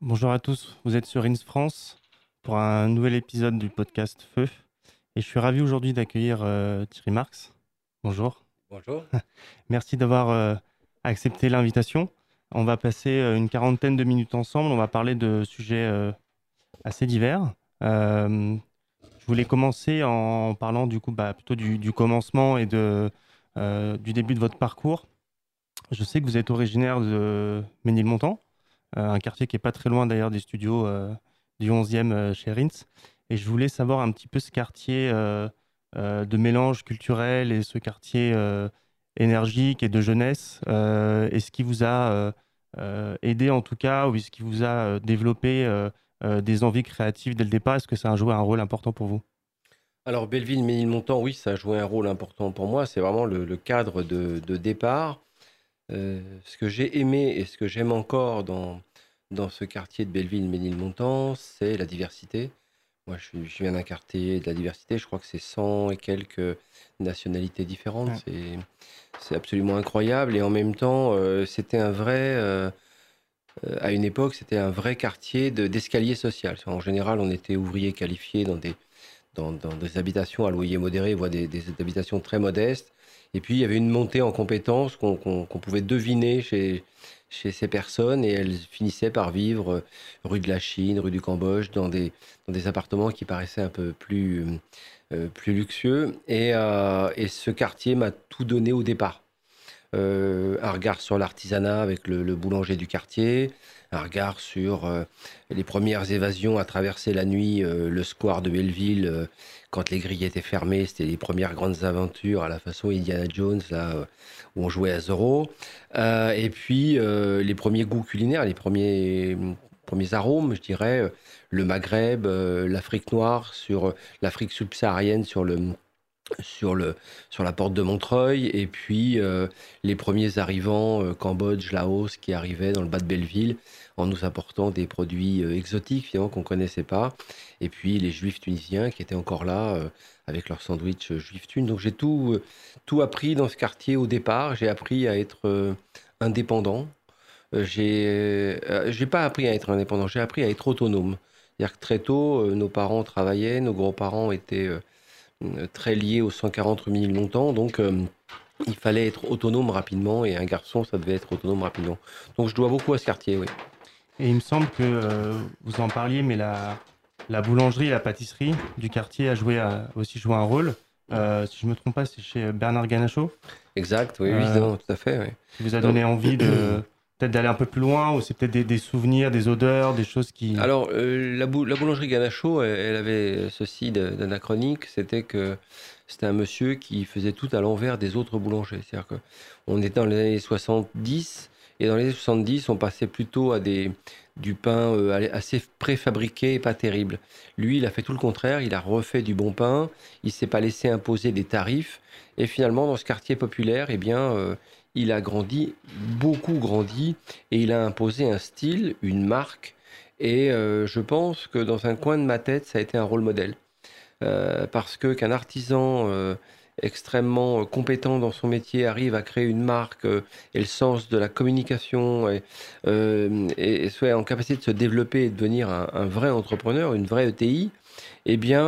Bonjour à tous, vous êtes sur Ins France pour un nouvel épisode du podcast Feu. Et je suis ravi aujourd'hui d'accueillir euh, Thierry Marx. Bonjour. Bonjour. Merci d'avoir euh, accepté l'invitation. On va passer euh, une quarantaine de minutes ensemble. On va parler de sujets assez divers. je voulais commencer en parlant du coup bah, plutôt du, commencement et de, du début de votre parcours. Je sais que vous êtes originaire de Ménilmontant. Euh, un quartier qui est pas très loin d'ailleurs des studios euh, du 11e euh, chez Rins. Et je voulais savoir un petit peu ce quartier de mélange culturel et ce quartier énergique et de jeunesse. Est-ce qui vous a aidé en tout cas ou est-ce qui vous a développé des envies créatives dès le départ? Est-ce que ça a joué un rôle important pour vous? Alors Belleville-Ménilmontant, oui, ça a joué un rôle important pour moi. C'est vraiment le, cadre de départ. Euh, ce que j'ai aimé et ce que j'aime encore dans, dans ce quartier de Belleville-Ménilmontant, c'est la diversité. Moi, je, je viens d'un quartier de la diversité. Je crois que c'est 100 et quelques nationalités différentes. C'est absolument incroyable. Et en même temps, euh, c'était un vrai. Euh, à une époque, c'était un vrai quartier d'escalier social. En général, on était ouvriers qualifiés dans des, dans, dans des habitations à loyer modéré, voire des, des habitations très modestes. Et puis, il y avait une montée en compétences qu'on pouvait deviner chez, ces personnes et elles finissaient par vivre euh, rue de la Chine, rue du Cambodge, dans des, appartements qui paraissaient un peu plus, euh, plus luxueux. Euh, et ce quartier m'a tout donné au départ. Un regard sur l'artisanat avec le, boulanger du quartier, un regard sur les premières évasions à traverser la nuit le square de Belleville quand les grilles étaient fermées, c'était les premières grandes aventures à la façon Indiana Jones, là, euh, où on jouait à Zorro. Euh, et puis, euh, les premiers goûts culinaires, les premiers, premiers arômes, je dirais, le Maghreb, l'Afrique noire, sur l'Afrique subsaharienne, sur le sur, le, sur la porte de Montreuil, et puis les premiers arrivants, Cambodge, Laos, qui arrivaient dans le bas de Belleville, en nous apportant des produits euh, exotiques finalement qu'on connaissait pas. Et puis les juifs tunisiens qui étaient encore là euh, avec leur sandwich euh, juif tune. Donc j'ai tout, tout appris dans ce quartier au départ. J'ai appris à être indépendant. j'ai j'ai pas appris à être indépendant, j'ai appris à être autonome. C'est-à-dire que très tôt, nos parents travaillaient, nos grands-parents étaient très liés aux 140 rue longtemps, donc il fallait être autonome rapidement et un garçon, ça devait être autonome rapidement. Donc je dois beaucoup à ce quartier, oui. Et il me semble que euh, vous en parliez, mais la, la boulangerie la pâtisserie du quartier a, joué, aussi joué un rôle. Euh, si je ne me trompe pas, c'est chez Bernard Ganacho. Exact, oui, évidemment, euh, tout à fait. Oui. Qui vous a donné envie de peut-être d'aller un peu plus loin, ou c'est peut-être des, souvenirs, des odeurs, des choses qui. Alors, la, boulangerie Ganacho, elle, avait ceci d'anachronique, c'était que c'était un monsieur qui faisait tout à l'envers des autres boulangers. C'est-à-dire qu'on était dans les années 70 et dans les années 70, on passait plutôt à des, du pain euh, assez préfabriqué et pas terrible. Lui, il a fait tout le contraire, il a refait du bon pain, il s'est pas laissé imposer des tarifs, et finalement, dans ce quartier populaire, eh bien, euh, il a grandi, beaucoup grandi, et il a imposé un style, une marque, et euh, je pense que dans un coin de ma tête, ça a été un rôle modèle. parce que qu'un artisan extrêmement euh, compétent dans son métier arrive à créer une marque euh, et le sens de la communication et, euh, soit en capacité de se développer et de devenir un, vrai entrepreneur, une vraie ETI, eh bien,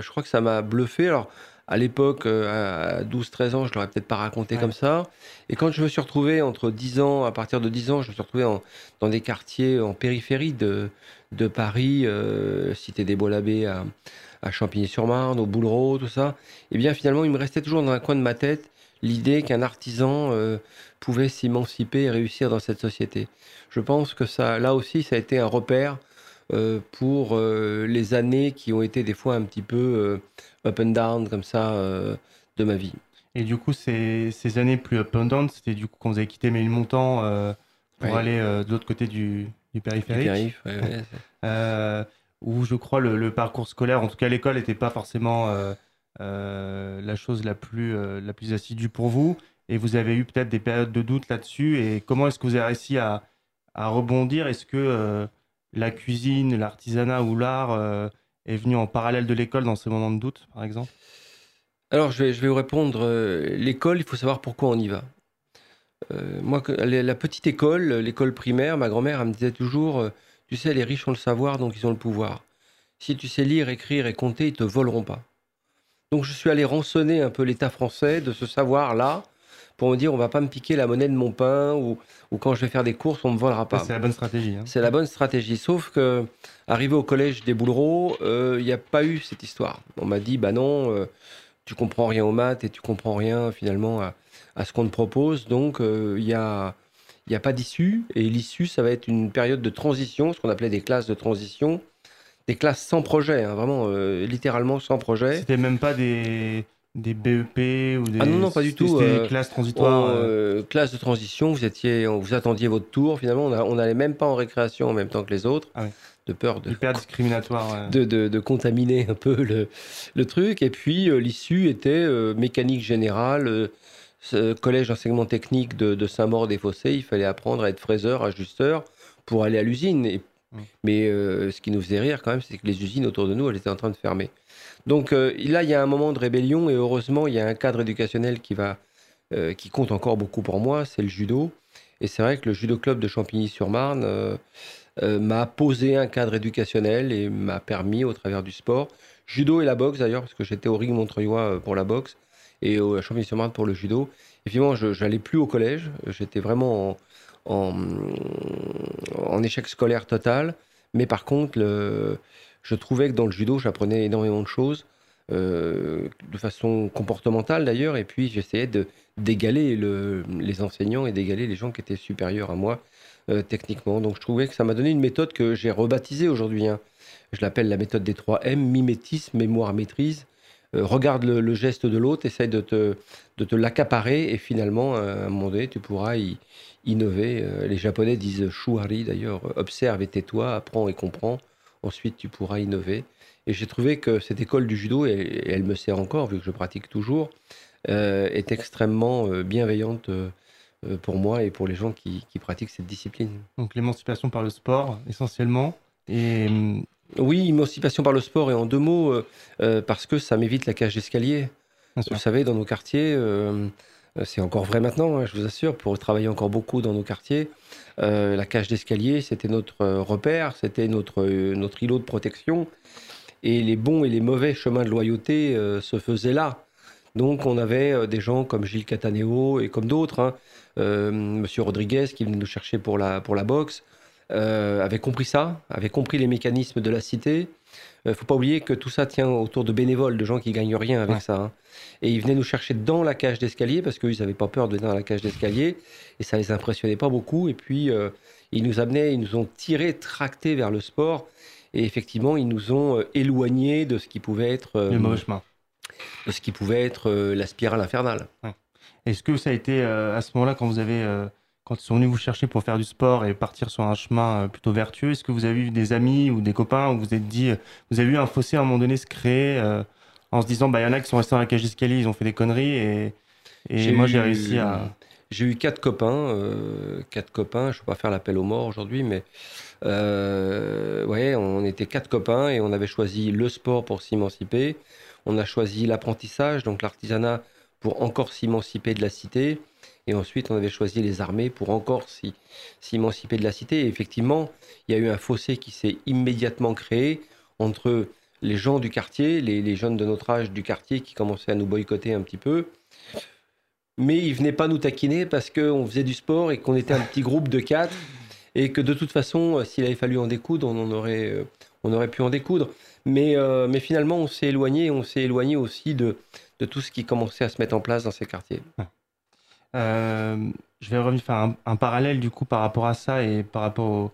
je crois que ça m'a bluffé. Alors, à l'époque, à 12-13 ans, je ne l'aurais peut-être pas raconté comme ça. Et quand je me suis retrouvé entre 10 ans, à partir de 10 ans, je me suis retrouvé dans des quartiers en périphérie de, de Paris, Cité des Beaux-Labés à, à Champigny-sur-Marne, au Boulereau, tout ça, et eh bien finalement, il me restait toujours dans un coin de ma tête l'idée qu'un artisan euh, pouvait s'émanciper et réussir dans cette société. Je pense que ça, là aussi, ça a été un repère euh, pour euh, les années qui ont été des fois un petit peu up and down comme ça de ma vie. Et du coup, ces, ces, années plus up and down, c'était du coup quand vous avez quitté Ménilmontant pour aller de l'autre côté du, du périphérique. où je crois le, le, parcours scolaire, en tout cas l'école, n'était pas forcément euh, euh, la chose la plus, euh, la plus assidue pour vous. Et vous avez eu peut-être des périodes de doute là-dessus. Et comment est-ce que vous avez réussi à, à rebondir? Est-ce que la cuisine, l'artisanat ou l'art est venu en parallèle de l'école dans ces moments de doute, par exemple? Alors, je vais, je vais vous répondre. L'école, il faut savoir pourquoi on y va. moi, la petite école, l'école primaire, ma grand-mère, me disait toujours Tu sais, les riches ont le savoir, donc ils ont le pouvoir. Si tu sais lire, écrire et compter, ils te voleront pas. Donc je suis allé rançonner un peu l'État français de ce savoir-là pour me dire on va pas me piquer la monnaie de mon pain ou, ou quand je vais faire des courses, on me volera pas. C'est la bonne stratégie. hein. C'est la bonne stratégie. Sauf que, arrivé au collège des Boulereaux, il n'y a pas eu cette histoire. On m'a dit, bah non, euh, tu comprends rien aux maths et tu comprends rien finalement à, à ce qu'on te propose. Donc, il n'y a, il y a pas d'issue. Et l'issue, ça va être une période de transition, ce qu'on appelait des classes de transition. Des classes sans projet, hein, vraiment, euh, littéralement sans projet. C'était même pas des, des BEP ou des. Ah non, non, pas du tout, C'était euh, des classes transitoires. En, euh, euh, classe de transition, vous étiez, vous attendiez votre tour. Finalement, on n'allait même pas en récréation en même temps que les autres, Ah de peur de, hyper discriminatoire. ouais. de, de- de contaminer un peu le, le truc. Et puis, euh, l'issue était euh, mécanique générale, collège d'enseignement technique de, de Saint-Maur-des-Fossés. Il fallait apprendre à être fraiseur, ajusteur pour aller à l'usine. Et- Mm. Mais euh, ce qui nous faisait rire quand même, c'est que les usines autour de nous, elles étaient en train de fermer. Donc euh, là, il y a un moment de rébellion et heureusement, il y a un cadre éducationnel qui, va, euh, qui compte encore beaucoup pour moi, c'est le judo. Et c'est vrai que le judo club de Champigny-sur-Marne m'a posé un cadre éducationnel et m'a permis, au travers du sport, judo et la boxe d'ailleurs, parce que j'étais au ring Montreuil euh, pour la boxe et au- Champigny-sur-Marne pour le judo. Finalement, je n'allais plus au collège, j'étais vraiment en, en, échec scolaire total. Mais par contre, je trouvais que dans le judo, j'apprenais énormément de choses, euh, de façon comportementale d'ailleurs, et puis j'essayais de d'égaler le- les enseignants et d'égaler les gens qui étaient supérieurs à moi euh, techniquement. Donc je trouvais que ça m'a donné une méthode que j'ai rebaptisée aujourd'hui. hein. Je l'appelle la méthode des 3 M, mimétisme, mémoire, maîtrise. Euh, regarde le, geste de l'autre, essaye de te, de te l'accaparer, et finalement, à un moment donné, tu pourras y innover. Euh, les Japonais disent shuhari d'ailleurs, observe et tais-toi, apprends et comprends. Ensuite, tu pourras innover. Et j'ai trouvé que cette école du judo, et, elle me sert encore, vu que je pratique toujours, euh, est extrêmement euh, bienveillante euh, euh, pour moi et pour les gens qui, qui pratiquent cette discipline. Donc l'émancipation par le sport, essentiellement. Et hum, Oui, émancipation par le sport, et en deux mots, euh, euh, parce que ça m'évite la cage d'escalier. Vous savez, dans nos quartiers, euh, c'est encore vrai maintenant, hein, je vous assure, pour travailler encore beaucoup dans nos quartiers, euh, la cage d'escalier, c'était notre repère, c'était notre, notre îlot de protection. Et les bons et les mauvais chemins de loyauté se faisaient là. Donc on avait des gens comme Gilles Cataneo et comme d'autres, hein, Monsieur Rodriguez qui venait nous chercher pour la, pour la boxe, euh, avait compris ça, avait compris les mécanismes de la cité. Il faut pas oublier que tout ça tient autour de bénévoles, de gens qui gagnent rien avec Ouais. ça. hein. Et ils venaient nous chercher dans la cage d'escalier parce qu'ils n'avaient pas peur de venir dans la cage d'escalier et ça les impressionnait pas beaucoup. Et puis euh, ils nous amenaient, ils nous ont tirés, tractés vers le sport. Et effectivement, ils nous ont euh, éloignés de ce qui pouvait être, euh, le mauvais chemin. de ce qui pouvait être euh, la spirale infernale. Est-ce que ça a été euh, à ce moment-là, quand vous avez, euh, quand ils sont venus vous chercher pour faire du sport et partir sur un chemin euh, plutôt vertueux, est-ce que vous avez eu des amis ou des copains où vous êtes dit, euh, vous avez vu un fossé à un moment donné se créer euh, en se disant, bah il y en a qui sont restés dans la cage d'escalier, ils ont fait des conneries et, et moi j'ai eu- réussi à. J'ai eu quatre copains, euh, quatre copains. Je ne vais pas faire l'appel aux morts aujourd'hui, mais euh, ouais, on était quatre copains et on avait choisi le sport pour s'émanciper. On a choisi l'apprentissage, donc l'artisanat, pour encore s'émanciper de la cité. Et ensuite, on avait choisi les armées pour encore s'émanciper de la cité. Et effectivement, il y a eu un fossé qui s'est immédiatement créé entre les gens du quartier, les, jeunes de notre âge du quartier qui commençaient à nous boycotter un petit peu, mais ils venaient pas nous taquiner parce qu'on faisait du sport et qu'on était un petit groupe de quatre et que de toute façon, s'il avait fallu en découdre, on euh, aurait pu en découdre. Mais, euh, mais finalement, on s'est éloigné, on s'est éloigné aussi de, de tout ce qui commençait à se mettre en place dans ces quartiers. Euh, je vais revenir faire un, un parallèle du coup par rapport à ça et par rapport au-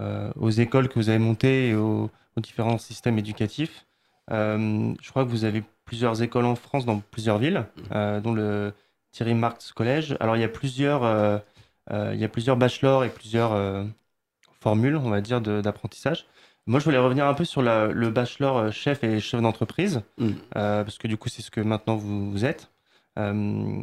euh, aux écoles que vous avez montées et aux, aux différents systèmes éducatifs. Euh, je crois que vous avez plusieurs écoles en France dans plusieurs villes, euh, dont le Thierry Marx Collège. Alors il y a plusieurs, il y a plusieurs bachelors et plusieurs euh, formules, on va dire, d'apprentissage. Moi, je voulais revenir un peu sur la- le bachelor chef et chef d'entreprise, Mm. euh, parce que du coup, c'est ce que maintenant vous, vous êtes. Euh,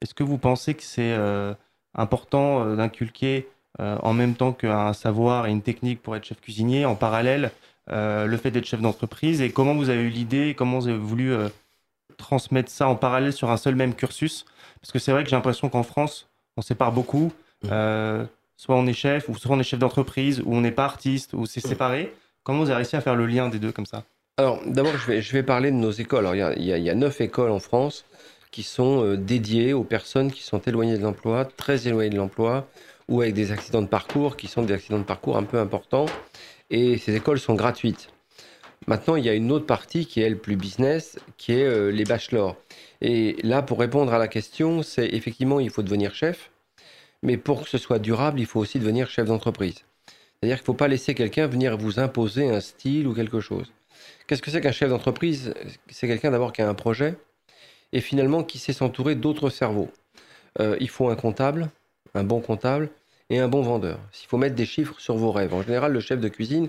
Est-ce que vous pensez que c'est euh, important euh, d'inculquer en même temps qu'un savoir et une technique pour être chef cuisinier, en parallèle, le fait d'être chef d'entreprise? Et comment vous avez eu l'idée, comment vous avez voulu transmettre ça en parallèle sur un seul même cursus? Parce que c'est vrai que j'ai l'impression qu'en France, on sépare beaucoup. Mm. Euh, soit on est chef, ou soit on est chef d'entreprise, ou on n'est pas artiste, ou c'est séparé. Comment vous avez réussi à faire le lien des deux comme ça? Alors, d'abord, je vais, je vais parler de nos écoles. Alors, y a- il y a neuf écoles en France qui sont euh, dédiées aux personnes qui sont éloignées de l'emploi, très éloignées de l'emploi, ou avec des accidents de parcours qui sont des accidents de parcours un peu importants. Et ces écoles sont gratuites. Maintenant, il y a une autre partie qui est le plus business, qui est euh, les bachelors. Et là, pour répondre à la question, c'est effectivement, il faut devenir chef, mais pour que ce soit durable, il faut aussi devenir chef d'entreprise. C'est-à-dire qu'il ne faut pas laisser quelqu'un venir vous imposer un style ou quelque chose. Qu'est-ce que c'est qu'un chef d'entreprise? C'est quelqu'un d'abord qui a un projet et finalement qui sait s'entourer d'autres cerveaux? Euh, il faut un comptable, un bon comptable et un bon vendeur. Il faut mettre des chiffres sur vos rêves. En général, le chef de cuisine,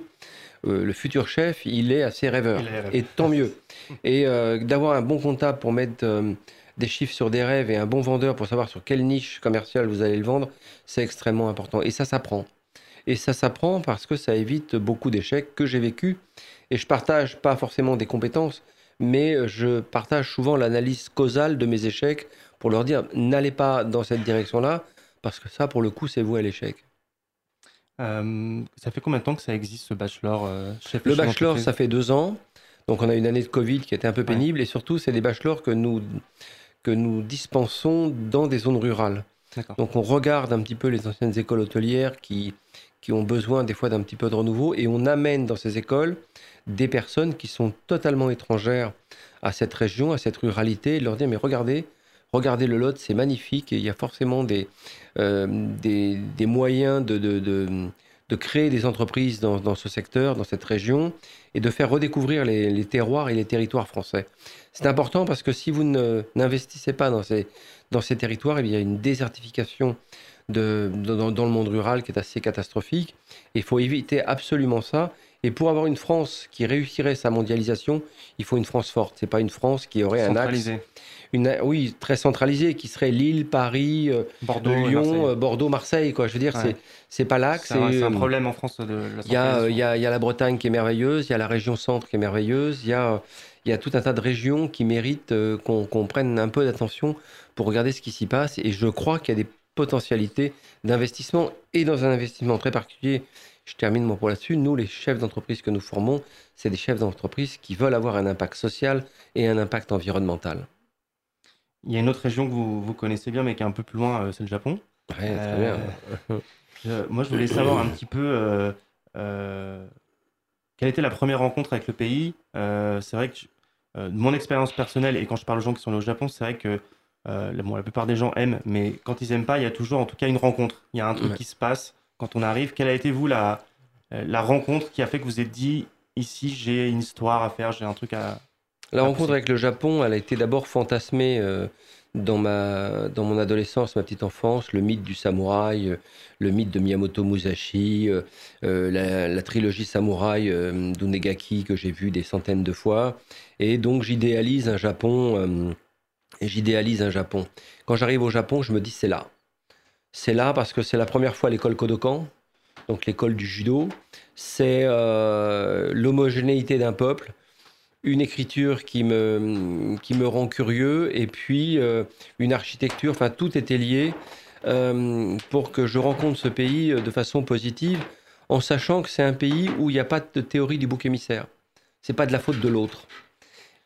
euh, le futur chef, il est assez rêveur. Est. Et tant mieux. Et euh, d'avoir un bon comptable pour mettre des chiffres sur des rêves et un bon vendeur pour savoir sur quelle niche commerciale vous allez le vendre, c'est extrêmement important. Et ça s'apprend. Et ça s'apprend parce que ça évite beaucoup d'échecs que j'ai vécu. Et je partage pas forcément des compétences, mais euh, je partage souvent l'analyse causale de mes échecs pour leur dire n'allez pas dans cette direction-là, parce que ça, pour le coup, c'est vous à l'échec. Euh, Ça fait combien de temps que ça existe ce bachelor euh, chef Le bachelor, ça fait deux ans. Donc on a une année de Covid qui était un peu pénible. Et surtout, c'est des bachelors que nous, que nous dispensons dans des zones rurales. Donc on regarde un petit peu les anciennes écoles hôtelières qui, qui ont besoin des fois d'un petit peu de renouveau. Et on amène dans ces écoles des personnes qui sont totalement étrangères à cette région, à cette ruralité. Et leur dire, mais regardez, regardez le Lot, c'est magnifique. Et il y a forcément des, euh, des, des moyens de, de, de, de créer des entreprises dans, dans ce secteur, dans cette région, et de faire redécouvrir les, les terroirs et les territoires français. C'est important parce que si vous n'investissez pas dans ces, dans ces territoires, eh il y a une désertification de, de- dans, le monde rural qui est assez catastrophique. Il faut éviter absolument ça. Et pour avoir une France qui réussirait sa mondialisation, il faut une France forte. C'est pas une France qui aurait un axe, une, oui, très centralisée, qui serait Lille, Paris, euh, Bordeaux, Lyon, Marseille. euh, Bordeaux, Marseille. Quoi. Je veux dire, Ouais. c'est pas l'axe. C'est un, euh, problème en France de la il y, a, il y, a, y a la Bretagne qui est merveilleuse, il y a la région centre qui est merveilleuse, il y a, il y a tout un tas de régions qui méritent euh, qu'on qu'on prenne un peu d'attention pour regarder ce qui s'y passe. Et je crois qu'il y a des potentialités d'investissement et dans un investissement très particulier. Je termine mon propos là-dessus. Nous, les chefs d'entreprise que nous formons, c'est des chefs d'entreprise qui veulent avoir un impact social et un impact environnemental. Il y a une autre région que vous, vous connaissez bien, mais qui est un peu plus loin, euh, c'est le Japon. Ouais, très Euh, bien. Je- moi, je voulais savoir un petit peu euh, euh, quelle était la première rencontre avec le pays. C'est vrai que je- mon expérience personnelle, et quand je parle aux gens qui sont allés au Japon, c'est vrai que la- bon, la plupart des gens aiment, mais quand ils aiment pas, il y a toujours en tout cas une rencontre. Il y a un truc Ouais. qui se passe quand on arrive. Quelle a été, vous, la, la rencontre qui a fait que vous êtes dit ici, j'ai une histoire à faire, j'ai un truc à. La rencontre avec le Japon, elle a été d'abord fantasmée euh, dans, ma, dans mon adolescence, ma petite enfance, le mythe du samouraï, euh, le mythe de Miyamoto Musashi, euh, la, la trilogie samouraï d'Unegaki que j'ai vu des centaines de fois. Et donc j'idéalise un Japon. j'idéalise un Japon. Quand j'arrive au Japon, je me dis c'est là. C'est là parce que c'est la première fois à l'école Kodokan, donc l'école du judo. C'est euh, l'homogénéité d'un peuple une écriture qui me, qui me rend curieux et puis euh, une architecture, enfin tout était lié euh, pour que je rencontre ce pays de façon positive en sachant que c'est un pays où il n'y a pas de théorie du bouc émissaire. C'est pas de la faute de l'autre.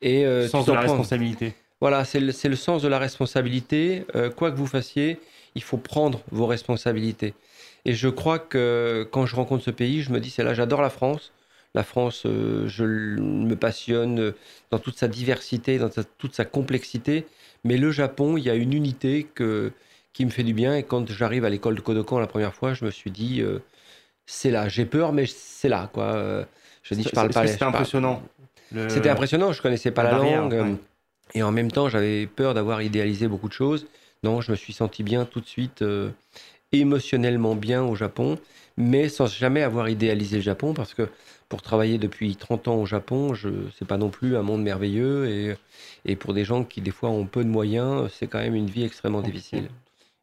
Et sens de la responsabilité. voilà, c'est le, sens de la responsabilité. Quoi que vous fassiez, il faut prendre vos responsabilités. Et je crois que quand je rencontre ce pays, je me dis, c'est là, j'adore la France. La France, euh, je me passionne dans toute sa diversité, dans sa- toute sa complexité. Mais le Japon, il y a une unité que, qui me fait du bien. Et quand j'arrive à l'école de Kodokan la première fois, je me suis dit, euh, c'est là. J'ai peur, mais c'est là. Quoi. Je dis, je parle pas. C'était impressionnant. Le- c'était impressionnant, je connaissais pas la la, barrière, langue. ouais. Et en même temps, j'avais peur d'avoir idéalisé beaucoup de choses. Non, je me suis senti bien tout de suite, euh, émotionnellement bien au Japon, mais sans jamais avoir idéalisé le Japon, parce que pour travailler depuis 30 ans au Japon, je c'est pas non plus un monde merveilleux. Et, et pour des gens qui, des fois, ont peu de moyens, c'est quand même une vie extrêmement difficile.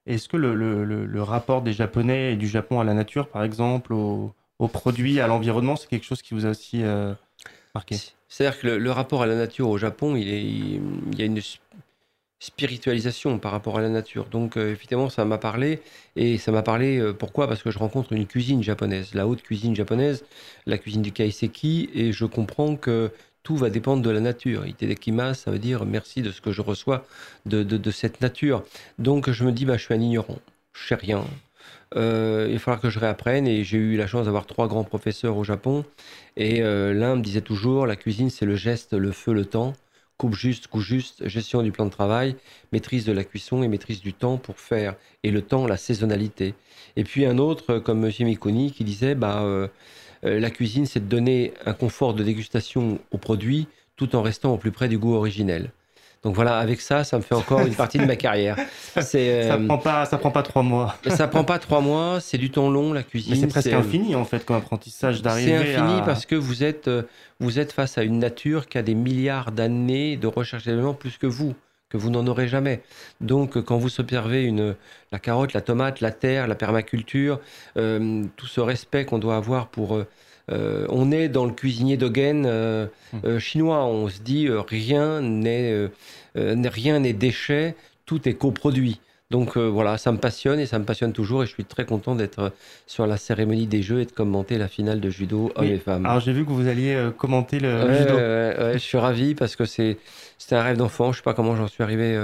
Est-ce que le, le- le- le rapport des Japonais et du Japon à la nature, par exemple, au- aux produits, à l'environnement, c'est quelque chose qui vous a aussi euh, marqué? C'est-à-dire que le, le rapport à la nature au Japon, il, est, il, il y a une, spiritualisation par rapport à la nature. Donc euh, évidemment, ça m'a parlé. Et ça m'a parlé, euh, pourquoi? Parce que je rencontre une cuisine japonaise, la haute cuisine japonaise, la cuisine du kaiseki, et je comprends que tout va dépendre de la nature. Itedekimas, ça veut dire merci de ce que je reçois de, de, cette nature. Donc je me dis, bah, je suis un ignorant, je sais rien. Euh, il va falloir que je réapprenne et j'ai eu la chance d'avoir trois grands professeurs au Japon et l'un me disait toujours la cuisine c'est le geste, le feu, le temps coupe juste, coup juste, gestion du plan de travail, maîtrise de la cuisson et maîtrise du temps pour faire. Et le temps, la saisonnalité. Et puis un autre, comme M. Miconi, qui disait, bah, euh, euh, la cuisine, c'est de donner un confort de dégustation au produit tout en restant au plus près du goût originel. Donc voilà, avec ça, ça me fait encore une partie de ma carrière. C'est, ça euh, prend pas, ça prend pas trois mois. ça prend pas trois mois, c'est du temps long la cuisine. c'est presque infini en fait comme apprentissage d'arriver. C'est infini parce que vous êtes, euh, vous êtes face à une nature qui a des milliards d'années de recherche d'éléments plus que vous que vous n'en aurez jamais. Donc, quand vous observez une, la carotte, la tomate, la terre, la permaculture, euh, tout ce respect qu'on doit avoir pour euh, on est dans le cuisinier Dogen euh, hum. euh, chinois. On se dit rien n'est rien n'est déchet, tout est coproduit. Donc voilà, ça me passionne et ça me passionne toujours et je suis très content d'être sur la cérémonie des Jeux et de commenter la finale de judo hommes et femmes. Alors j'ai vu que vous alliez commenter le judo. je suis ravi parce que c'est c'était un rêve d'enfant. Je sais pas comment j'en suis arrivé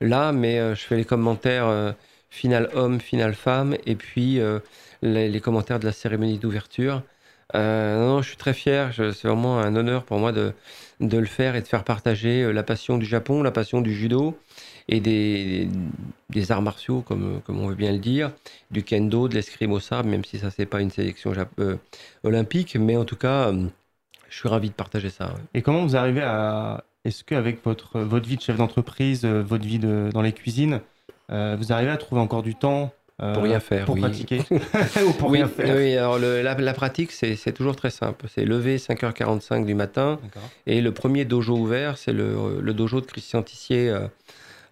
là, mais je fais les commentaires finale homme, finale femme et puis les, commentaires de la cérémonie d'ouverture. Euh, non, je suis très fier. C'est vraiment un honneur pour moi de, de, le faire et de faire partager euh, la passion du Japon, la passion du judo et des, des, arts martiaux, comme, comme on veut bien le dire, du kendo, de l'escrime au sabre, même si ça, c'est pas une sélection euh, olympique. Mais en tout cas, je suis ravi de partager ça. Et comment vous arrivez à. Est-ce qu'avec votre, votre vie de chef d'entreprise, votre vie de, dans les cuisines, vous arrivez à trouver encore du temps pour rien faire. Pour pratiquer Ou pour oui, rien faire Oui, alors la, pratique, c'est toujours très simple. C'est lever 5h45 du matin. Et le premier dojo ouvert, c'est le, le, dojo de Christian Tissier euh,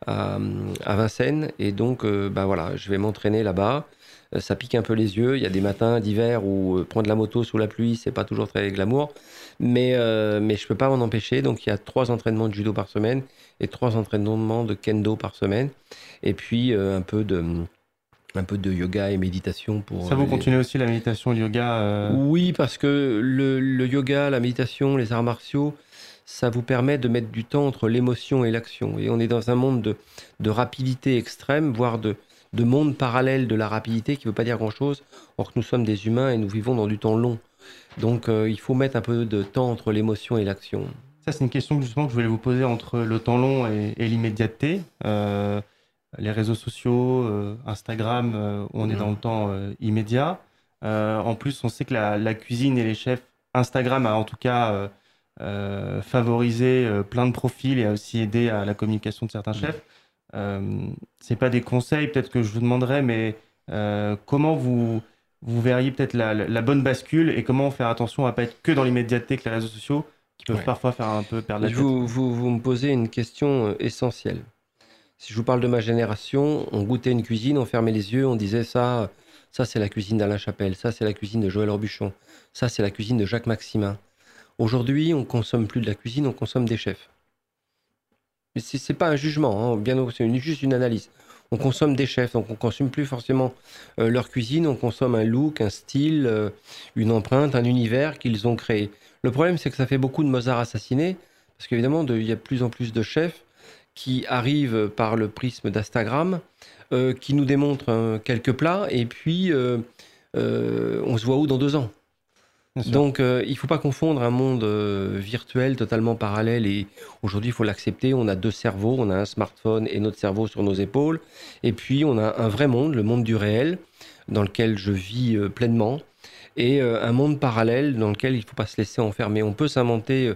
à, à, Vincennes. Et donc, euh, bah voilà, je vais m'entraîner là-bas. Euh, ça pique un peu les yeux. Il y a des matins d'hiver où prendre la moto sous la pluie, c'est pas toujours très glamour. Mais, mais je peux pas m'en empêcher. Donc, il y a trois entraînements de judo par semaine et trois entraînements de kendo par semaine. Et puis, un peu de un peu de yoga et méditation pour. Ça vous continuez aussi la méditation le yoga euh Oui, parce que le, yoga, la méditation, les arts martiaux, ça vous permet de mettre du temps entre l'émotion et l'action. Et on est dans un monde de, de rapidité extrême, voire de, de monde parallèle de la rapidité qui ne veut pas dire grand-chose, or que nous sommes des humains et nous vivons dans du temps long. Donc euh, il faut mettre un peu de temps entre l'émotion et l'action. Ça, c'est une question justement que je voulais vous poser entre le temps long et, et l'immédiateté. Euh, les réseaux sociaux, euh, Instagram, euh, on est mhm. dans le temps euh, immédiat. en plus, on sait que la, cuisine et les chefs, Instagram a en tout cas favorisé plein de profils et a aussi aidé à la communication de certains mhm. chefs. c'est pas des conseils peut-être que je vous demanderais, mais comment vous, vous verriez peut-être la, bonne bascule et comment faire attention à pas être que dans l'immédiateté que les réseaux sociaux qui peuvent parfois faire un peu perdre la tête. Vous, vous, vous me posez une question essentielle. Si je vous parle de ma génération, on goûtait une cuisine, on fermait les yeux, on disait ça, ça c'est la cuisine d'Alain Chapelle, ça c'est la cuisine de Joël Orbuchon, ça c'est la cuisine de Jacques Maximin. Aujourd'hui, on consomme plus de la cuisine, on consomme des chefs. Mais ce n'est pas un jugement, hein, c'est juste une analyse. On consomme des chefs, donc on consomme plus forcément euh, leur cuisine, on consomme un look, un style, euh, une empreinte, un univers qu'ils ont créé. Le problème, c'est que ça fait beaucoup de Mozart assassinés, parce qu'évidemment, il y a de plus en plus de chefs qui arrive par le prisme d'Instagram, euh, qui nous démontre euh, quelques plats, et puis euh, on se voit où dans deux ans? Donc, il ne faut pas confondre un monde virtuel totalement parallèle et aujourd'hui, il faut l'accepter. On a deux cerveaux, on a un smartphone et notre cerveau sur nos épaules. Et puis, on a un vrai monde, le monde du réel, dans lequel je vis pleinement, et un monde parallèle dans lequel il ne faut pas se laisser enfermer. On peut s'inventer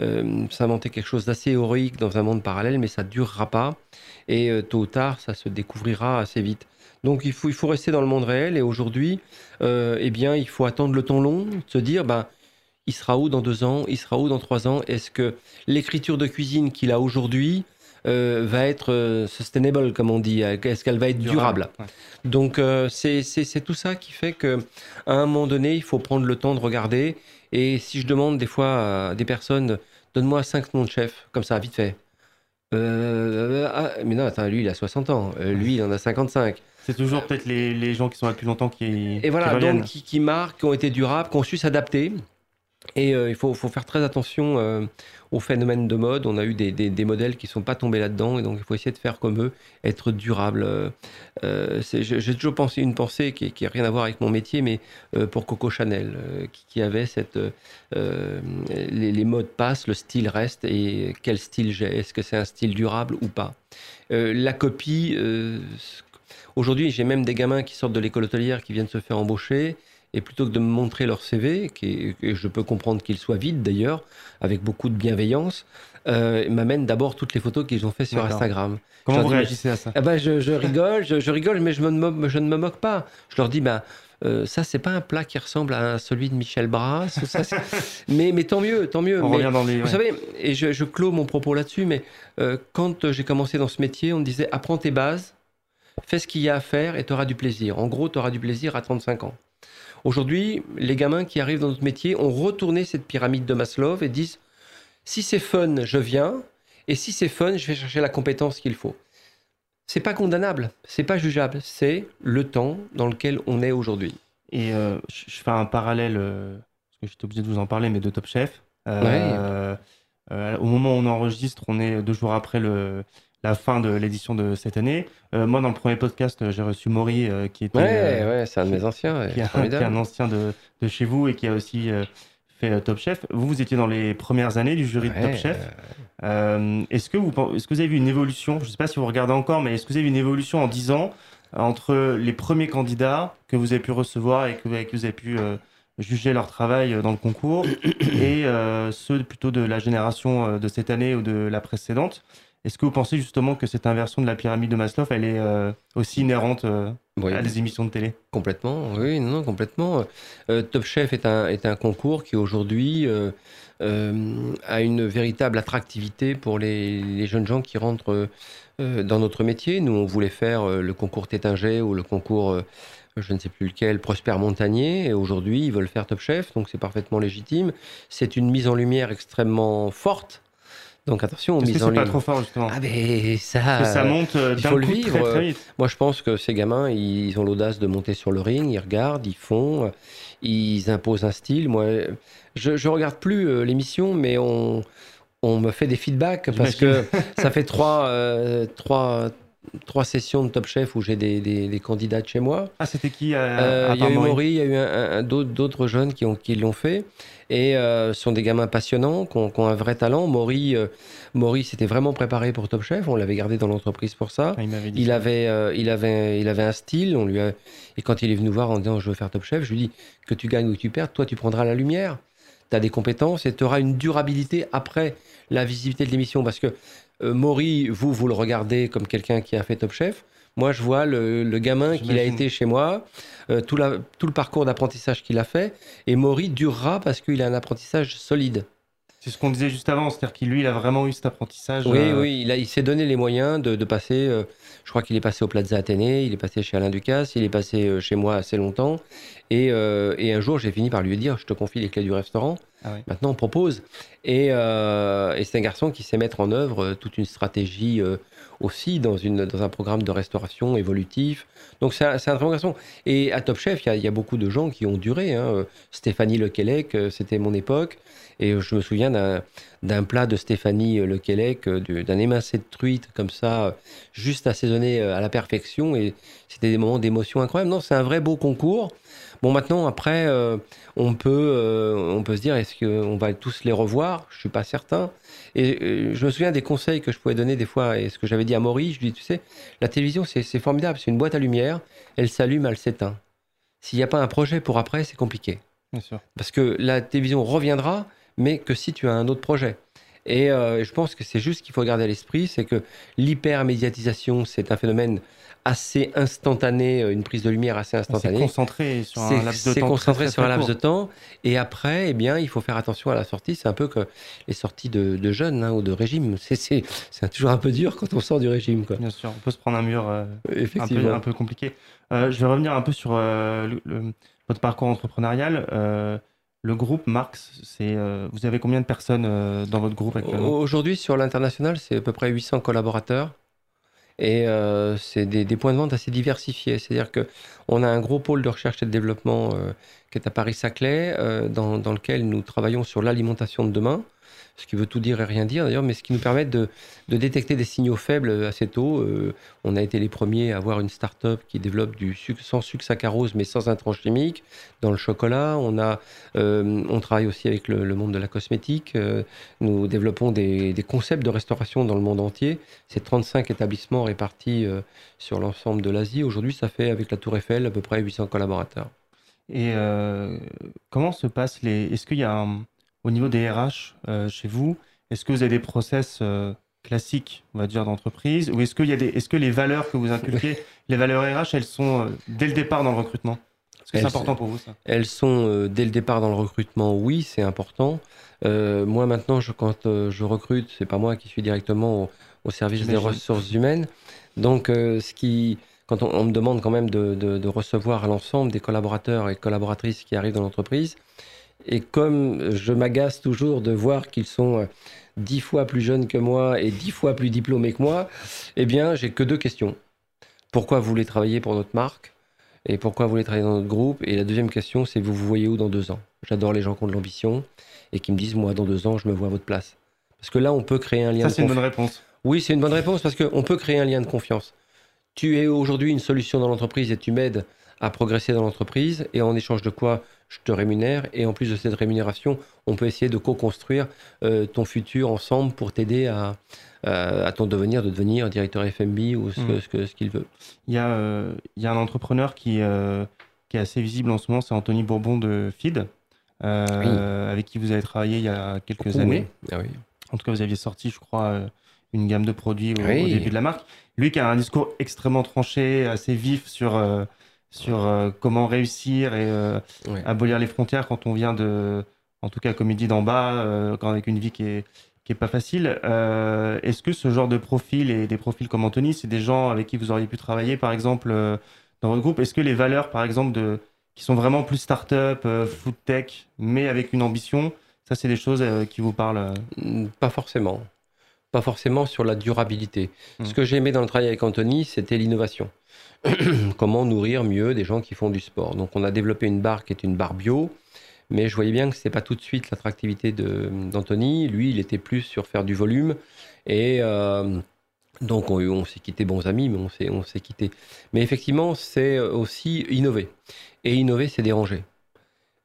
euh, s'inventer quelque chose d'assez héroïque dans un monde parallèle, mais ça ne durera pas. Et euh, tôt ou tard, ça se découvrira assez vite. Donc il faut, il faut rester dans le monde réel. Et aujourd'hui, euh, eh bien, il faut attendre le temps long, se dire, ben, il sera où dans deux ans? Il sera où dans trois ans? Est-ce que l'écriture de cuisine qu'il a aujourd'hui va être sustainable, comme on dit Est-ce qu'elle va être durable, Donc c'est tout ça qui fait qu'à un moment donné, il faut prendre le temps de regarder et si je demande des fois à des personnes, donne-moi cinq noms de chefs, comme ça, vite fait. Euh, ah, mais non, attends, lui, il a 60 ans. Euh, lui, il en a 55. C'est toujours peut-être les, les gens qui sont là depuis longtemps qui. Et voilà, qui donc qui, qui marquent, qui ont été durables, qui ont su s'adapter. Et euh, il faut, faire très attention euh, au phénomène de mode. On a eu des, modèles qui ne sont pas tombés là-dedans, et donc il faut essayer de faire comme eux, être durable. Euh, euh, J'ai toujours pensé une pensée qui n'a rien à voir avec mon métier, mais pour Coco Chanel, qui, avait cette. les, modes passent, le style reste, et quel style j'ai? Est-ce que c'est un style durable ou pas? La copie. Aujourd'hui, j'ai même des gamins qui sortent de l'école hôtelière qui viennent se faire embaucher. Et plutôt que de me montrer leur CV, qui est- que je peux comprendre qu'il soit vide d'ailleurs, avec beaucoup de bienveillance, euh, ils m'amènent d'abord toutes les photos qu'ils ont fait sur. Instagram. Comment vous dis, réagissez à ça Ah bah, je, je rigole, je, je rigole, mais je, me mo- je ne me moque pas. Je leur dis, bah, euh, ça, c'est pas un plat qui ressemble à celui de Michel ça, c'est- mais, mais tant mieux, tant mieux. On Mais dans les. vous ouais. savez, et je, je clôt mon propos là-dessus, mais euh, quand j'ai commencé dans ce métier, on me disait apprends tes bases, fais ce qu'il y a à faire et tu auras du plaisir. En gros, tu auras du plaisir à 35 ans. Aujourd'hui, les gamins qui arrivent dans notre métier ont retourné cette pyramide de Maslow et disent si c'est fun, je viens, et si c'est fun, je vais chercher la compétence qu'il faut. C'est pas condamnable, c'est pas jugeable, c'est le temps dans lequel on est aujourd'hui. Et euh, je fais un parallèle, euh, parce que j'étais obligé de vous en parler, mais de Top Chef. Euh, euh, au moment où on enregistre, on est deux jours après le, la fin de l'édition de cette année. Euh, moi, dans le premier podcast, euh, j'ai reçu Maury, euh, qui était Ouais, euh, ouais, c'est un de mes anciens, ouais, qui, est un- qui est formidable. un ancien de, de chez vous et qui a aussi euh, fait euh, Top Chef. Vous, vous étiez dans les premières années du jury de Top Chef. euh, Euh, est-ce que vous pen- est-ce que vous avez vu une évolution? Je ne sais pas si vous regardez encore, mais est-ce que vous avez vu une évolution en 10 ans euh, entre les premiers candidats que vous avez pu recevoir et que, vous avez pu euh, juger leur travail euh, dans le concours et euh, ceux plutôt de la génération euh, de cette année ou de la précédente Est-ce que vous pensez justement que cette inversion de la pyramide de Maslow, elle est euh, aussi inhérente euh, oui. à des émissions de télé? Complètement, oui, non, complètement. Top Chef est un, est un concours qui aujourd'hui a une véritable attractivité pour les, les jeunes gens qui rentrent dans notre métier. Nous, on voulait faire le concours Tétinger ou le concours, je ne sais plus lequel, Prosper Montagnier. Et aujourd'hui, ils veulent faire Top Chef, donc c'est parfaitement légitime. C'est une mise en lumière extrêmement forte. Donc attention, que mise en c'est pas lumière. trop fort justement Ah, mais ça. Parce que ça monte euh, il d'un faut coup le vivre. très vite. Moi, je pense que ces gamins, ils ont l'audace de monter sur le ring, ils regardent, ils font, ils imposent un style. Moi, je, je regarde plus euh, l'émission, mais on, on me fait des feedbacks parce que ça fait trois, euh, trois, trois sessions de Top Chef où j'ai des, des, des candidats de chez moi. Ah, c'était qui euh, Euh, Il y a eu Maury il y a eu un- un- un- d'autres jeunes qui ont- qui l'ont fait. Et euh, ce sont des gamins passionnants, qui ont, qui ont un vrai talent. Maury, euh, Maury s'était vraiment préparé pour Top Chef. On l'avait gardé dans l'entreprise pour ça. Ah, il avait, il, avait, il avait un style. On lui a... Et quand il est venu voir en disant je veux faire Top Chef, je lui dis que tu gagnes ou que tu perds, toi tu prendras la lumière. Tu as des compétences et tu auras une durabilité après la visibilité de l'émission. Parce que euh, Maury, vous, vous le regardez comme quelqu'un qui a fait Top Chef. Moi, je vois le, le gamin qu'il a été chez moi, euh, tout, la- tout le parcours d'apprentissage qu'il a fait. Et Maury durera parce qu'il a un apprentissage solide. C'est ce qu'on disait juste avant, c'est-à-dire qu'il lui, il a vraiment eu cet apprentissage. Oui, euh, oui, il, s'est donné les moyens de, de passer. Je crois qu'il est passé au Plaza Athénée, il est passé chez Alain Ducasse, il est passé euh, chez moi assez longtemps. Et, euh, et un jour, j'ai fini par lui dire Je te confie les clés du restaurant. Ah oui. Maintenant, on propose. Et, euh, et c'est un garçon qui sait mettre en œuvre toute une stratégie aussi dans, un programme de restauration évolutif. Donc, c'est un, un très garçon. Et à Top Chef, il y a- beaucoup de gens qui ont duré. hein. Stéphanie Lequelec, euh, c'était mon époque. Et je me souviens d'un plat de Stéphanie euh, Lequelec, euh, du- d'un émincé de truite comme ça, juste assaisonné à la perfection. Et c'était des moments d'émotion incroyables. Non, c'est un vrai beau concours. Bon, maintenant, après, on, peut, on peut se dire, est-ce qu'on va tous les revoir? Je suis pas certain. Et euh, je me souviens des conseils que je pouvais donner des fois, et ce que j'avais dit à Maury, je lui dis, tu sais, la télévision, c'est c'est formidable, c'est une boîte à lumière, elle s'allume, elle s'éteint. S'il n'y a pas un projet pour après, c'est compliqué. Bien sûr. Parce que la télévision reviendra, mais que si tu as un autre projet. Et euh, je pense que c'est juste qu'il faut garder à l'esprit, c'est que l'hypermédiatisation, c'est un phénomène assez instantané, euh, une prise de lumière assez C'est instantanée. concentré sur un C'est laps de c'est temps. concentré très, très, sur un laps de temps. Et après, eh bien, il faut faire attention à la sortie. C'est un peu que les sorties de, de jeunes hein, ou de régime. C'est- C'est c'est toujours un peu dur quand on sort du régime. Quoi. Bien sûr, on peut se prendre un mur euh, un, peu, Effectivement. un peu compliqué. Euh, je vais revenir un peu sur euh, le- le- votre parcours entrepreneurial. Le groupe Marx, c'est, vous avez combien de personnes dans votre groupe actuellement? Aujourd'hui, sur l'international, c'est à peu près 800 collaborateurs. Et c'est des, points de vente assez diversifiés. C'est-à-dire qu'on a un gros pôle de recherche et de développement qui est à Paris-Saclay, dans, dans, lequel nous travaillons sur l'alimentation de demain ce qui veut tout dire et rien dire d'ailleurs, mais ce qui nous permet de, détecter des signaux faibles assez tôt. Euh, on a été les premiers à avoir une start-up qui développe du sucre sans sucre saccharose mais sans intrants chimiques dans le chocolat. On, a, euh, on travaille aussi avec le, monde de la cosmétique. Euh, nous développons des, concepts de restauration dans le monde entier. C'est 35 établissements répartis sur l'ensemble de l'Asie. Aujourd'hui, ça fait avec la Tour Eiffel à peu près 800 collaborateurs. Et comment se passe les... Est-ce qu'il y a un au niveau des RH euh, chez vous, est-ce que vous avez des process euh, classiques, on va dire, d'entreprise Ou est-ce, qu'il y a des, est-ce que les valeurs que vous inculquez, les valeurs RH, elles sont euh, dès le départ dans le recrutement? Est-ce que c'est important pour vous ça Elles sont dès le départ dans le recrutement, oui, c'est important. moi maintenant, je, quand je recrute, c'est pas moi qui suis directement au, service des ressources humaines. Donc, ce qui, quand on, me demande quand même de, de recevoir l'ensemble des collaborateurs et collaboratrices qui arrivent dans l'entreprise, et comme je m'agace toujours de voir qu'ils sont euh, dix fois plus jeunes que moi et dix fois plus diplômés que moi, eh bien, j'ai que deux questions. Pourquoi vous voulez travailler pour notre marque Et pourquoi vous voulez travailler dans notre groupe? Et la deuxième question, c'est vous vous voyez où dans deux ans? J'adore les gens qui ont de l'ambition et qui me disent, moi, dans deux ans, je me vois à votre place. Parce que là, on peut créer un lien. Ça, c'est une bonne réponse. Oui, c'est une bonne réponse parce qu'on peut créer un lien de confiance. Tu es aujourd'hui une solution dans l'entreprise et tu m'aides à progresser dans l'entreprise. Et en échange de quoi je te rémunère. Et en plus de cette rémunération, on peut essayer de co-construire euh, ton futur ensemble pour t'aider à, à, ton devenir, de devenir directeur FMB ou ce, hmm. ce, ce qu'il veut. Il y, a, euh, il y a un entrepreneur qui, euh, qui est assez visible en ce moment, c'est Anthony Bourbon de FID, avec qui vous avez travaillé il y a quelques années. Ah oui. En tout cas, vous aviez sorti, je crois, une gamme de produits au, début de la marque. Lui qui a un discours extrêmement tranché, assez vif sur sur euh, comment réussir et euh, abolir les frontières quand on vient de, en tout cas comme il dit d'en bas, euh, quand avec une vie qui est qui est pas facile. Est-ce que ce genre de profil et des profils comme Anthony, c'est des gens avec qui vous auriez pu travailler, par exemple, dans votre groupe? Est-ce que les valeurs, par exemple, de, qui sont vraiment plus start-up, food tech, mais avec une ambition, ça, c'est des choses qui vous parlent Pas forcément. Pas forcément sur la durabilité. Ce mmh. que j'ai aimé dans le travail avec Anthony, c'était l'innovation. comment nourrir mieux des gens qui font du sport. Donc on a développé une barre qui est une barre bio, mais je voyais bien que ce n'est pas tout de suite l'attractivité d'Anthony. Lui, il était plus sur faire du volume. Et euh, donc on, s'est quitté bons amis, mais on s'est quitté. Mais effectivement, c'est aussi innover. Et innover, c'est déranger.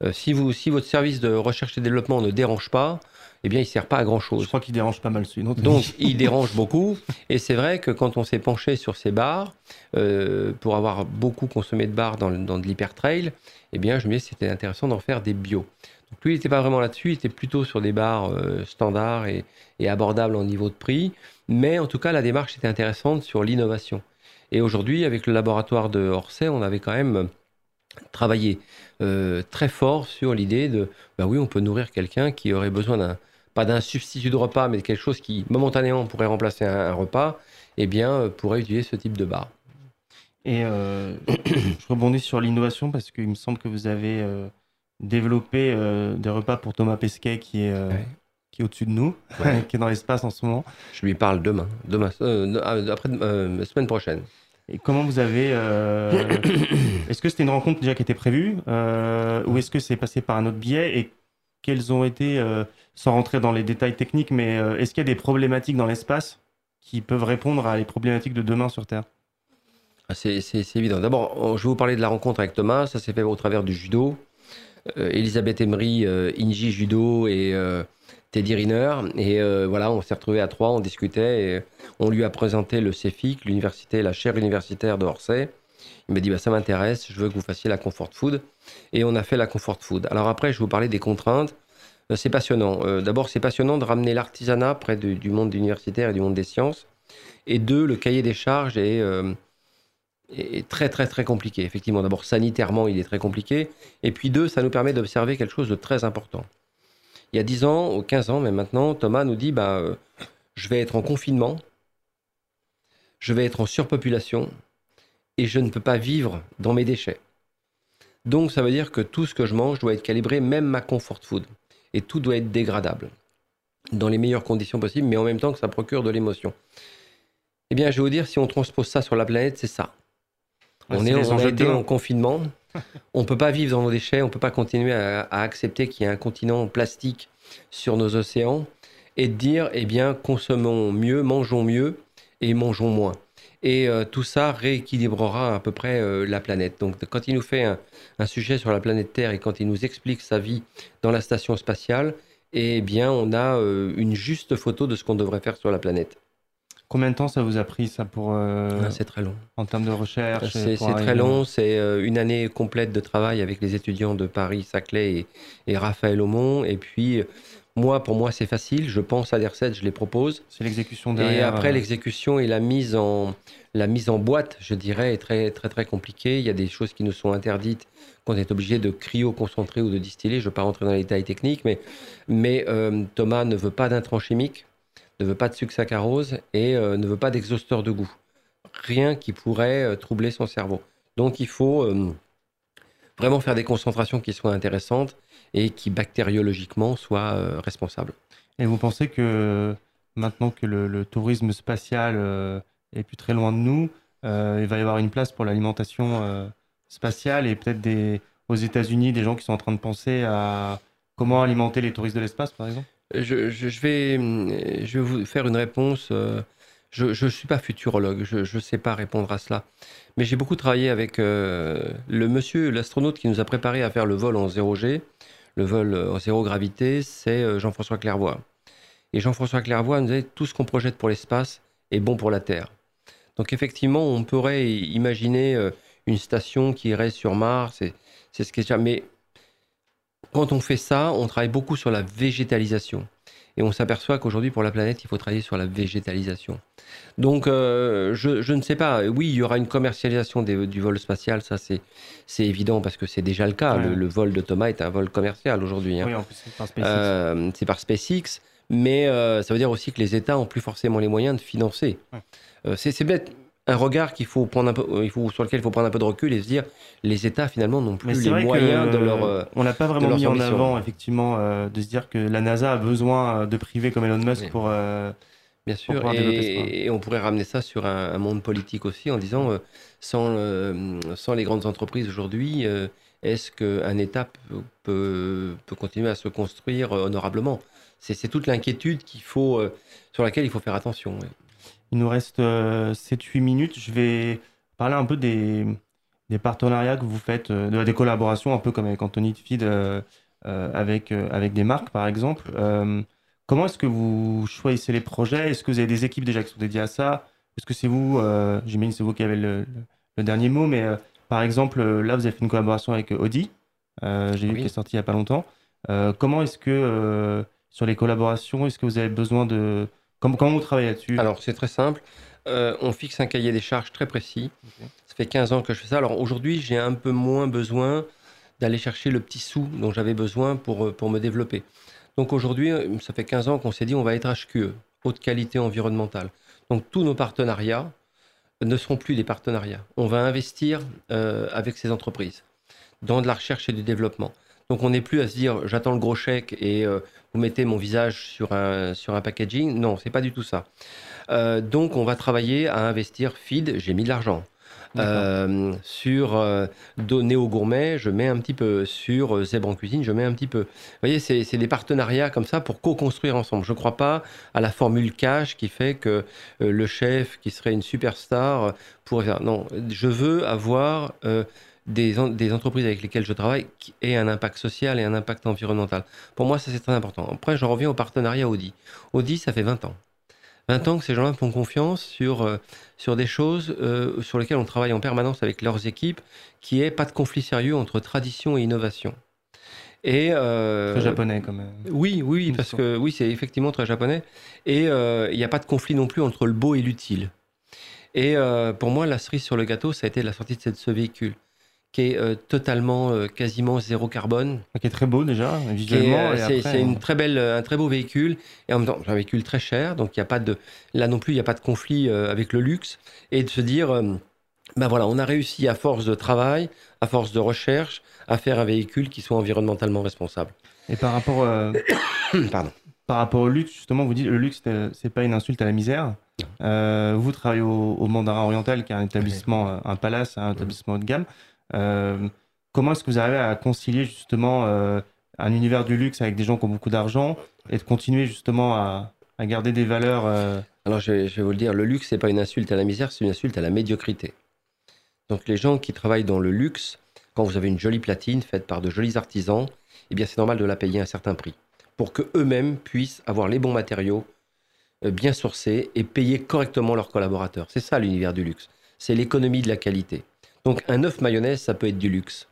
Euh, si, vous, si votre service de recherche et développement ne dérange pas, eh bien, il ne sert pas à grand-chose. Je crois qu'il dérange pas mal celui Donc, il dérange beaucoup. Et c'est vrai que quand on s'est penché sur ces bars, euh, pour avoir beaucoup consommé de bars dans, dans de l'hyper-trail, eh bien, je me disais que c'était intéressant d'en faire des bio. Donc, lui, il n'était pas vraiment là-dessus, il était plutôt sur des bars euh, standards et, et, abordables en niveau de prix. Mais en tout cas, la démarche était intéressante sur l'innovation. Et aujourd'hui, avec le laboratoire de Orsay, on avait quand même travaillé euh, très fort sur l'idée de, bah oui, on peut nourrir quelqu'un qui aurait besoin d'un pas d'un substitut de repas, mais de quelque chose qui momentanément pourrait remplacer un, repas, eh bien, euh, pourrait utiliser ce type de bar. Et euh, je rebondis sur l'innovation parce qu'il me semble que vous avez développé des repas pour Thomas Pesquet qui est, qui est au-dessus de nous, qui est dans l'espace en ce moment. Je lui parle demain, demain ah, après semaine prochaine. Et comment vous avez. est-ce que c'était une rencontre déjà qui était prévue Ou est-ce que c'est passé par un autre biais Et quelles ont été sans rentrer dans les détails techniques, mais euh, est-ce qu'il y a des problématiques dans l'espace qui peuvent répondre à les problématiques de demain sur Terre? Ah, c'est, évident. D'abord, je vais vous parler de la rencontre avec Thomas. Ça s'est fait au travers du judo. Euh, Elisabeth Emery, euh, Inji Judo et Teddy Riner. Et voilà, on s'est retrouvés à trois, on discutait et on lui a présenté le CEFIC, l'université, la chaire universitaire de Orsay. Il m'a dit bah, ça m'intéresse, je veux que vous fassiez la comfort food. Et on a fait la comfort food. Alors après, je vais vous parler des contraintes. Euh, c'est passionnant. Euh, d'abord, c'est passionnant de ramener l'artisanat près du monde universitaire et du monde des sciences. Et deux, le cahier des charges est, euh, est très, très, très compliqué. Effectivement, d'abord, sanitairement, il est très compliqué. Et puis deux, ça nous permet d'observer quelque chose de très important. Il y a 10 ans, ou 15 ans, mais maintenant, Thomas nous dit, bah, je vais être en confinement, je vais être en surpopulation, et je ne peux pas vivre dans mes déchets. Donc ça veut dire que tout ce que je mange doit être calibré, même ma comfort food. Et tout doit être dégradable, dans les meilleures conditions possibles, mais en même temps que ça procure de l'émotion. Eh bien, je vais vous dire, si on transpose ça sur la planète, c'est ça. on est, on a été en confinement. on ne peut pas vivre dans nos déchets, on ne peut pas continuer à, accepter qu'il y ait un continent plastique sur nos océans et dire, eh bien, consommons mieux, mangeons mieux et mangeons moins. Et euh, tout ça rééquilibrera à peu près euh, la planète. Donc quand il nous fait un, sujet sur la planète Terre et quand il nous explique sa vie dans la station spatiale, eh bien on a euh, une juste photo de ce qu'on devrait faire sur la planète. Combien de temps ça vous a pris ça pour ah, C'est très long. En termes de recherche C'est très long. C'est une année complète de travail avec les étudiants de Paris, Saclay et, et Raphaël Aumont. Et puis moi, pour moi, c'est facile. Je pense à des recettes, je les propose. C'est l'exécution derrière. Et après, euh, l'exécution et la mise en la mise en boîte, je dirais, est très très très compliquée. Il y a des choses qui nous sont interdites qu'on est obligé de cryo-concentrer ou de distiller. Je ne veux pas rentrer dans les détails techniques, mais mais euh, Thomas ne veut pas d'intrants chimiques, ne veut pas de sucre saccharose et euh, ne veut pas d'exhausteur de goût. Rien qui pourrait troubler son cerveau. Donc il faut vraiment faire des concentrations qui soient intéressantes et qui bactériologiquement soient euh, responsables. Et vous pensez que maintenant que le, tourisme spatial euh, est plus très loin de nous, euh, il va y avoir une place pour l'alimentation spatiale et peut-être aux États-Unis des gens qui sont en train de penser à comment alimenter les touristes de l'espace, par exemple? Je, je, vais, vous faire une réponse. je ne suis pas futurologue, je ne sais pas répondre à cela. Mais j'ai beaucoup travaillé avec le monsieur, l'astronaute qui nous a préparé à faire le vol en 0G le vol en zéro gravité, c'est euh, Jean-François Clairvoy. Et Jean-François Clairvoy nous dit tout ce qu'on projette pour l'espace est bon pour la Terre. Donc effectivement, on pourrait imaginer euh, une station qui irait sur Mars, c'est ce qui est Mais quand on fait ça, on travaille beaucoup sur la végétalisation. Et on s'aperçoit qu'aujourd'hui, pour la planète, il faut travailler sur la végétalisation. Donc, euh, je, ne sais pas. Oui, il y aura une commercialisation du vol spatial, ça c'est, évident parce que c'est déjà le cas. Le, vol de Thomas est un vol commercial aujourd'hui. Hein. Oui, en plus, c'est par SpaceX. Euh, c'est par SpaceX. Mais euh, ça veut dire aussi que les États n'ont plus forcément les moyens de financer. c'est bête un regard qu'il faut prendre un peu, il faut, sur lequel il faut prendre un peu de recul et se dire les États finalement n'ont plus les moyens de leur. Euh, on n'a pas vraiment mis en avant effectivement euh, de se dire que la NASA a besoin de privés comme Elon Musk pour. Euh, Bien sûr, et, on pourrait ramener ça sur un, monde politique aussi en disant sans, sans les grandes entreprises aujourd'hui, est-ce qu'un État peut, peut, continuer à se construire honorablement? C'est toute l'inquiétude qu'il faut, sur laquelle il faut faire attention. Il nous reste 7-8 euh, minutes. Je vais parler un peu des, des partenariats que vous faites, euh, de, des collaborations, un peu comme avec Anthony Feed, euh, avec, avec des marques par exemple. comment est-ce que vous choisissez les projets? Est-ce que vous avez des équipes déjà qui sont dédiées à ça? Est-ce que c'est vous J'imagine c'est vous qui avez le, le, dernier mot, mais par exemple, là, vous avez fait une collaboration avec Audi. J'ai vu qu'elle est sortie il n'y a pas longtemps. comment est-ce que, sur les collaborations, est-ce que vous avez besoin de Comment, vous travaillez là-dessus Alors, c'est très simple. Euh, on fixe un cahier des charges très précis. Ça fait 15 ans que je fais ça. Alors aujourd'hui, j'ai un peu moins besoin d'aller chercher le petit sou dont j'avais besoin pour, euh, pour me développer. Donc aujourd'hui, euh, ça fait 15 ans qu'on s'est dit on va être HQE, haute qualité environnementale. Donc tous nos partenariats ne seront plus des partenariats. On va investir avec ces entreprises dans de la recherche et du développement. Donc on n'est plus à se dire j'attends le gros chèque et euh, vous mettez mon visage sur un, sur un packaging. Non, c'est pas du tout ça. Euh, donc on va travailler à investir feed, j'ai mis de l'argent. Euh, sur euh, Néo Gourmet, je mets un petit peu. Sur Zèbre en cuisine, je mets un petit peu. Vous voyez, c'est des partenariats comme ça pour co-construire ensemble. Je ne crois pas à la formule cash qui fait que le chef, qui serait une superstar, pourrait faire. Non, je veux avoir des, des, entreprises avec lesquelles je travaille qui aient un impact social et un impact environnemental. Pour moi, ça c'est très important. Après, j'en reviens au partenariat Audi. Audi, ça fait 20 ans. 20 ans que ces gens-là font confiance sur, euh, sur des choses euh, sur lesquelles on travaille en permanence avec leurs équipes, qui est pas de conflit sérieux entre tradition et innovation. Et euh, très japonais quand même. Oui, oui, parce que oui, c'est effectivement très japonais. Et il n'y a pas de conflit non plus entre le beau et l'utile. Et pour moi, la cerise sur le gâteau, ça a été la sortie de ce véhicule qui est euh, totalement, euh, quasiment zéro carbone. Qui est très beau déjà, visuellement. Euh, c'est une très belle, un très beau véhicule, et en même temps, un véhicule très cher, donc il y a pas de, là non plus, il n'y a pas de conflit avec le luxe, et de se dire, ben voilà, on a réussi à force de travail, à force de recherche, à faire un véhicule qui soit environnementalement responsable. Et par rapport, Pardon. par rapport au luxe, justement, vous dites le luxe, c'est- c'est pas une insulte à la misère. Vous travaillez au, au Mandarin Oriental, qui est un établissement, un palace, un établissement haut de gamme. Euh, comment est-ce que vous arrivez à concilier justement euh, un univers du luxe avec des gens qui ont beaucoup d'argent et de continuer justement à, à garder des valeurs euh, Alors je vais, vous le dire, le luxe, c'est pas une insulte à la misère, c'est une insulte à la médiocrité. Donc les gens qui travaillent dans le luxe, quand vous avez une jolie platine faite par de jolis artisans, eh bien c'est normal de la payer un certain prix pour que eux-mêmes puissent avoir les bons matériaux bien sourcés et payer correctement leurs collaborateurs. C'est ça l'univers du luxe. C'est l'économie de la qualité. Donc un œuf mayonnaise, ça peut être du luxe.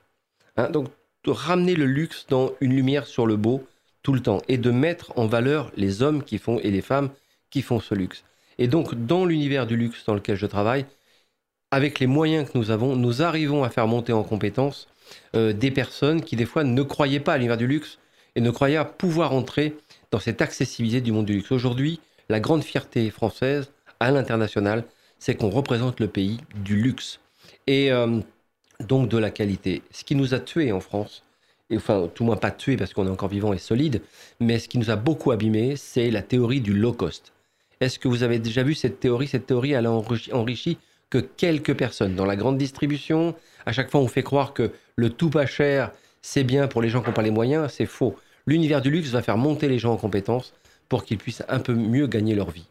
Hein, donc ramener le luxe dans une lumière sur le beau tout le temps et de mettre en valeur les hommes qui font et les femmes qui font ce luxe. Et donc, dans l'univers du luxe dans lequel je travaille, avec les moyens que nous avons, nous arrivons à faire monter en compétence euh, des personnes qui, des fois, ne croyaient pas à l'univers du luxe et ne croyaient à pouvoir entrer dans cette accessibilité du monde du luxe. Aujourd'hui, la grande fierté française à l'international, c'est qu'on représente le pays du luxe et euh, donc de la qualité. Ce qui nous a tués en France, et enfin, tout moins pas tués parce qu'on est encore vivant et solide, mais ce qui nous a beaucoup abîmé, c'est la théorie du low cost. Est-ce que vous avez déjà vu cette théorie? Cette théorie, elle a enrichi, enrichi que quelques personnes. Dans la grande distribution, à chaque fois, on fait croire que le tout pas cher, c'est bien pour les gens qui n'ont pas les moyens. C'est faux. L'univers du luxe va faire monter les gens en compétences pour qu'ils puissent un peu mieux gagner leur vie.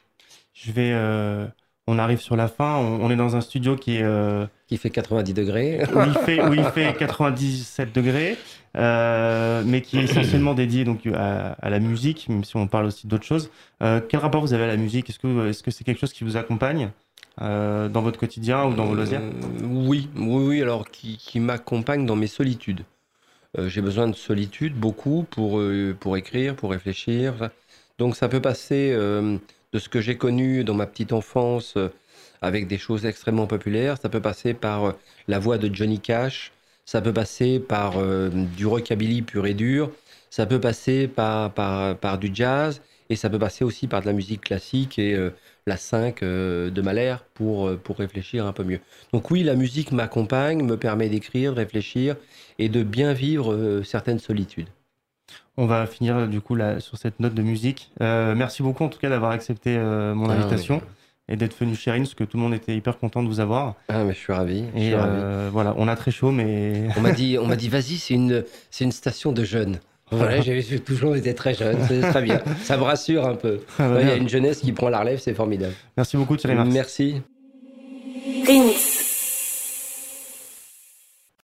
Je vais, euh, on arrive sur la fin. On, on est dans un studio qui est euh, Qui fait 90 degrés. où il fait, où il fait 97 degrés, euh, mais qui est essentiellement dédié donc à, à la musique, même si on parle aussi d'autres choses. Euh, quel rapport vous avez à la musique? Est-ce que est-ce que c'est quelque chose qui vous accompagne dans votre quotidien ou dans vos loisirs? Oui, oui, oui. Alors, qui, qui m'accompagne dans mes solitudes. J'ai besoin de solitude beaucoup pour, pour écrire, pour réfléchir. Donc, ça peut passer de ce que j'ai connu dans ma petite enfance euh, avec des choses extrêmement populaires. Ça peut passer par euh, la voix de Johnny Cash. Ça peut passer par euh, du rockabilly pur et dur. Ça peut passer par, par, du jazz. Et ça peut passer aussi par de la musique classique et la 5 euh, de Mahler pour, pour réfléchir un peu mieux. Donc oui, la musique m'accompagne, me permet d'écrire, de réfléchir et de bien vivre certaines solitudes. On va finir du coup là, sur cette note de musique. Euh, merci beaucoup en tout cas d'avoir accepté euh, mon Ah, invitation et d'être venu chez Rin, parce que tout le monde était hyper content de vous avoir. Ah, mais je suis ravi. je Et suis ravi. euh, voilà, on a très chaud, mais On m'a dit, on m'a dit, vas-y, c'est une, c'est une station de jeunes. Voilà, j'ai toujours été très jeune, c'est très bien. Ça me rassure un peu. Ouais, Il y a une jeunesse qui prend la relève, c'est formidable. merci beaucoup, Thierry Marx. Merci. Rins.